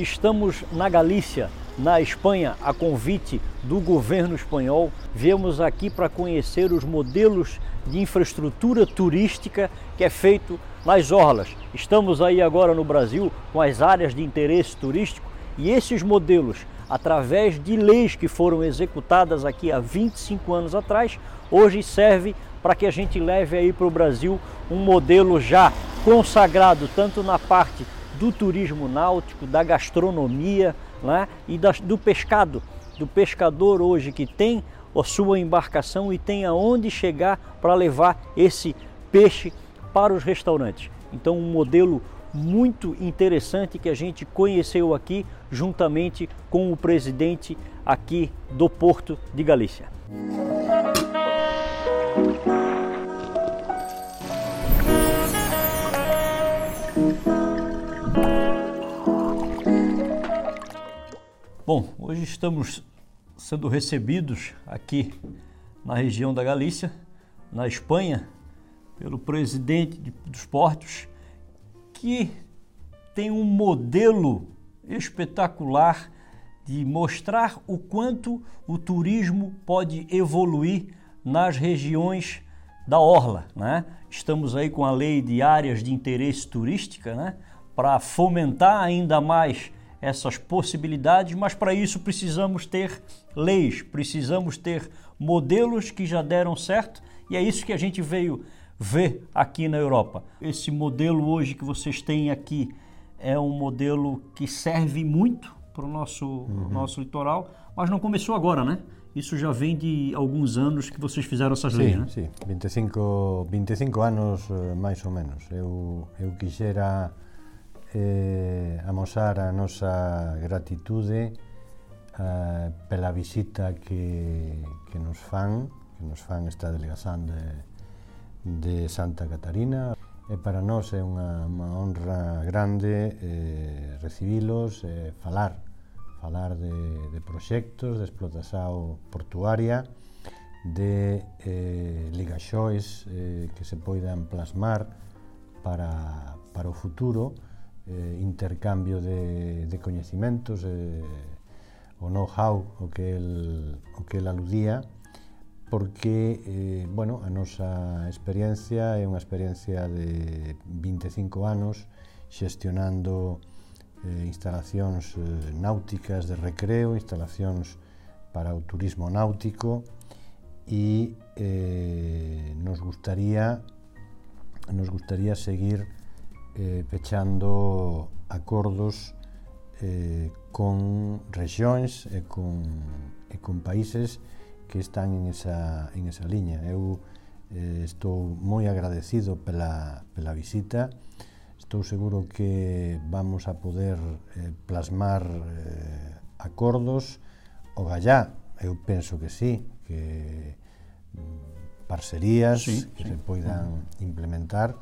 estamos na Galícia, na Espanha, a convite do governo espanhol. Viemos aqui para conhecer os modelos de infraestrutura turística que é feito nas orlas. Estamos aí agora no Brasil com as áreas de interesse turístico e esses modelos, através de leis que foram executadas aqui há 25 anos atrás, hoje serve para que a gente leve aí para o Brasil um modelo já consagrado tanto na parte do turismo náutico, da gastronomia né? e da, do pescado, do pescador hoje que tem a sua embarcação e tem aonde chegar para levar esse peixe para os restaurantes. Então um modelo muito interessante que a gente conheceu aqui juntamente com o presidente aqui do Porto de Galícia. Bom, hoje estamos sendo recebidos aqui na região da Galícia, na Espanha, pelo presidente dos portos, que tem um modelo espetacular de mostrar o quanto o turismo pode evoluir nas regiões da orla. Né? Estamos aí com a lei de áreas de interesse turística né? para fomentar ainda mais essas possibilidades, mas para isso precisamos ter leis, precisamos ter modelos que já deram certo e é isso que a gente veio ver aqui na Europa. Esse modelo hoje que vocês têm aqui é um modelo que serve muito para o nosso, uhum. nosso litoral, mas não começou agora, né? Isso já vem de alguns anos que vocês fizeram essas leis, né? Sim, 25, 25 anos eh, mais ou menos. Eu, eu quixera eh, amosar a nosa gratitude eh, pela visita que, que nos fan, que nos fan esta delegación de, de Santa Catarina. E para nós é unha, unha honra grande eh, recibilos e eh, falar, falar de, de proxectos de explotación portuaria, de eh, ligaxoes eh, que se poidan plasmar para, para o futuro, eh, intercambio de, de coñecimentos, eh, o know-how o que el, o que el aludía, porque, eh, bueno, a nosa experiencia é unha experiencia de 25 anos xestionando eh, instalacións eh, náuticas de recreo, instalacións para o turismo náutico e eh, nos gustaría nos gustaría seguir eh, pechando acordos eh, con rexións e con, e con países que están en esa, en esa liña. Eu eh, estou moi agradecido pela, pela visita, estou seguro que vamos a poder eh, plasmar eh, acordos, o gallá, eu penso que sí, que mm, parcerías sí, que sí. se poidan implementar,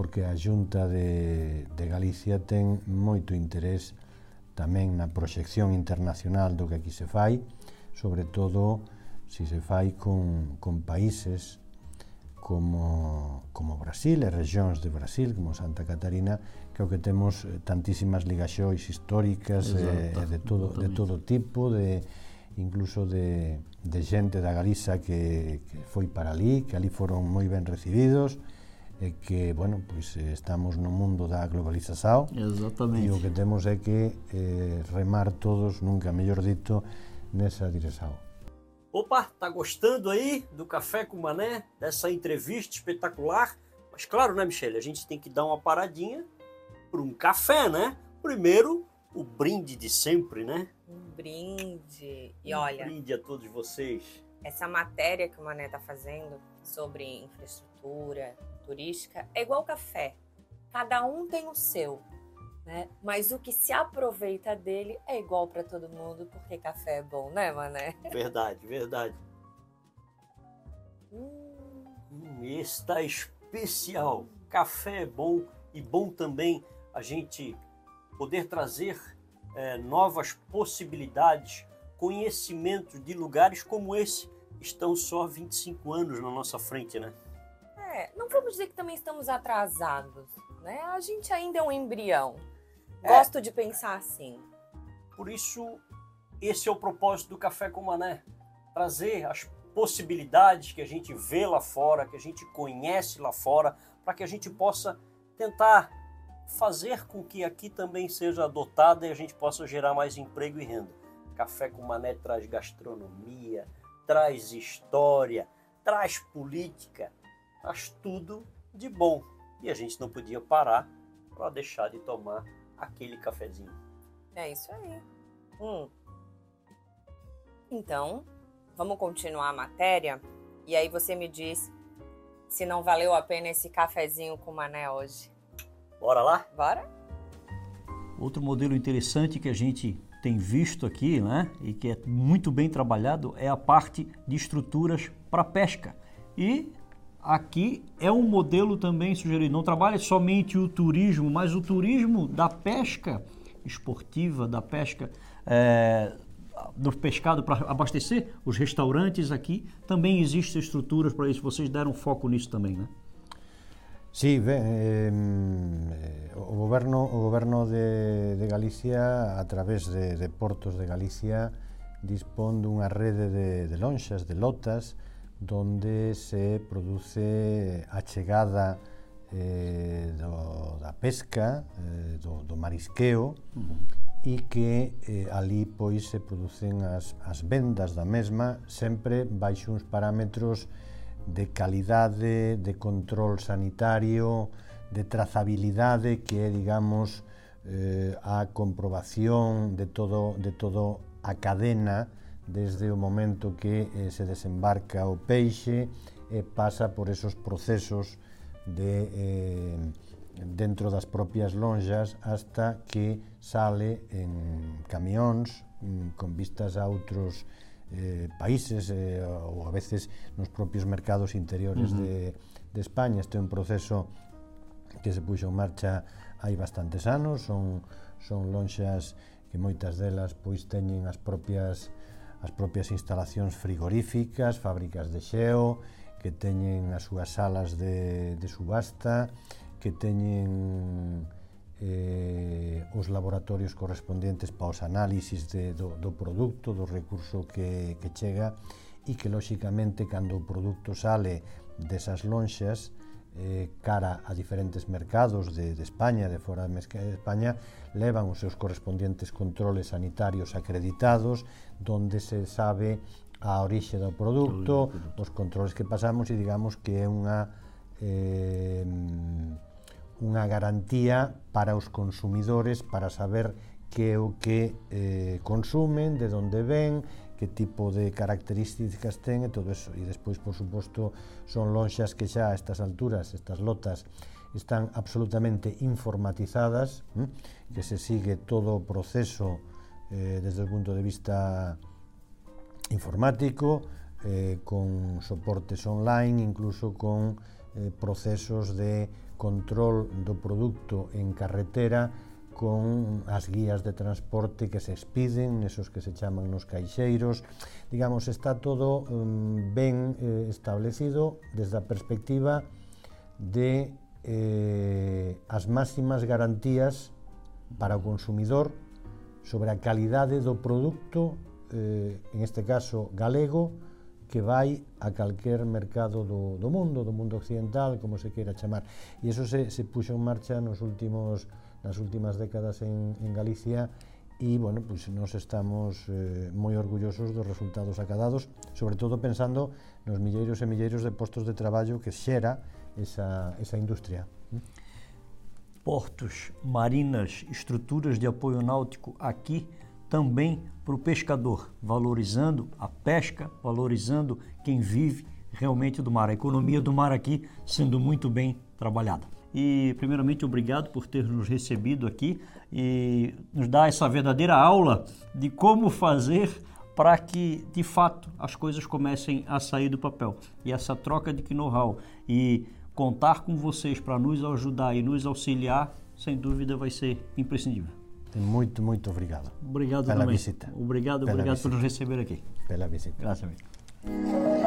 porque a Xunta de, de Galicia ten moito interés tamén na proxección internacional do que aquí se fai, sobre todo se se fai con, con países como, como Brasil e regións de Brasil, como Santa Catarina, creo que temos eh, tantísimas ligaxois históricas eh, Exacto, e, de, todo, de todo tipo, de, incluso de, de xente da Galiza que, que foi para ali, que ali foron moi ben recibidos, é que, bueno, pois estamos no mundo da globalización Exactamente. e o que temos é que eh, remar todos, nunca mellor dito, nessa direção. Opa, tá gostando aí do Café com Mané, dessa entrevista espetacular? Mas claro, né, Michele, a gente tem que dar uma paradinha para um café, né? Primeiro, o brinde de sempre, né? Um brinde. E um olha... brinde a todos vocês. Essa matéria que o Mané tá fazendo sobre infraestrutura, turística é igual café. Cada um tem o seu, né? Mas o que se aproveita dele é igual para todo mundo, porque café é bom, né, Mané? Verdade, verdade. Hum, hum está especial. Café é bom e bom também a gente poder trazer é, novas possibilidades, conhecimentos de lugares como esse. Estão só 25 anos na nossa frente, né? É, não vamos dizer que também estamos atrasados, né? A gente ainda é um embrião, Gosto é, de pensar assim. Por isso, esse é o propósito do Café com Mané. Trazer as possibilidades que a gente vê lá fora, que a gente conhece lá fora, para que a gente possa tentar fazer com que aqui também seja adotada e a gente possa gerar mais emprego e renda. Café com Mané traz gastronomia, traz história, traz política, traz tudo de bom. E a gente não podia parar para deixar de tomar aquele cafezinho. É isso aí. Hum. Então, vamos continuar a matéria? E aí você me diz se não valeu a pena esse cafezinho com mané hoje. Bora lá? Bora? Outro modelo interessante que a gente tem visto aqui, né, e que é muito bem trabalhado, é a parte de estruturas para pesca. E aqui é um modelo também sugerido. Não trabalha somente o turismo, mas o turismo da pesca esportiva, da pesca é, do pescado para abastecer os restaurantes aqui. Também existem estruturas para isso. Vocês deram foco nisso também, né? Sí, ben, eh, o goberno o goberno de, de Galicia a través de, de Portos de Galicia dispón dunha rede de, de lonxas, de lotas, donde se produce a chegada eh, do, da pesca, eh, do, do marisqueo, uh -huh. e que eh, ali pois se producen as, as vendas da mesma sempre baixo uns parámetros eh, de calidade, de control sanitario, de trazabilidade que é, digamos, eh, a comprobación de todo, de todo a cadena desde o momento que eh, se desembarca o peixe e eh, pasa por esos procesos de eh, dentro das propias lonxas hasta que sale en camións mm, con vistas a outros eh, países eh, ou a veces nos propios mercados interiores uh -huh. de, de España. Este é un proceso que se puxo en marcha hai bastantes anos, son, son lonxas que moitas delas pois teñen as propias as propias instalacións frigoríficas, fábricas de xeo, que teñen as súas salas de, de subasta, que teñen eh, os laboratorios correspondentes para os análisis de, do, do produto, do recurso que, que chega e que, lóxicamente, cando o produto sale desas lonxas eh, cara a diferentes mercados de, de España, de fora de España, levan os seus correspondientes controles sanitarios acreditados, donde se sabe a orixe do produto, os controles que pasamos e digamos que é unha... Eh, unha garantía para os consumidores para saber que é o que eh, consumen, de onde ven, que tipo de características ten e todo eso. E despois, por suposto, son lonxas que xa a estas alturas, estas lotas, están absolutamente informatizadas, eh, que se sigue todo o proceso eh, desde o punto de vista informático, eh, con soportes online, incluso con eh, procesos de control do produto en carretera con as guías de transporte que se expiden, esos que se chaman nos caixeiros. Digamos, está todo um, ben eh, establecido desde a perspectiva de eh, as máximas garantías para o consumidor sobre a calidade do produto, eh, en este caso galego, que vai a calquer mercado do, do mundo, do mundo occidental, como se queira chamar. E eso se, se puxo en marcha nos últimos, nas últimas décadas en, en Galicia e, bueno, pues nos estamos eh, moi orgullosos dos resultados acadados, sobre todo pensando nos milleiros e milleiros de postos de traballo que xera esa, esa industria. Portos, marinas, estruturas de apoio náutico aquí também para o pescador, valorizando a pesca, valorizando quem vive realmente do mar, a economia do mar aqui sendo muito bem trabalhada. E, primeiramente, obrigado por ter nos recebido aqui e nos dar essa verdadeira aula de como fazer para que, de fato, as coisas comecem a sair do papel. E essa troca de know-how e contar com vocês para nos ajudar e nos auxiliar, sem dúvida, vai ser imprescindível. Muito, muito obrigado. Obrigado pela também. visita. Obrigado, pela obrigado visita. por nos receber aqui. Pela visita. Graças a Deus.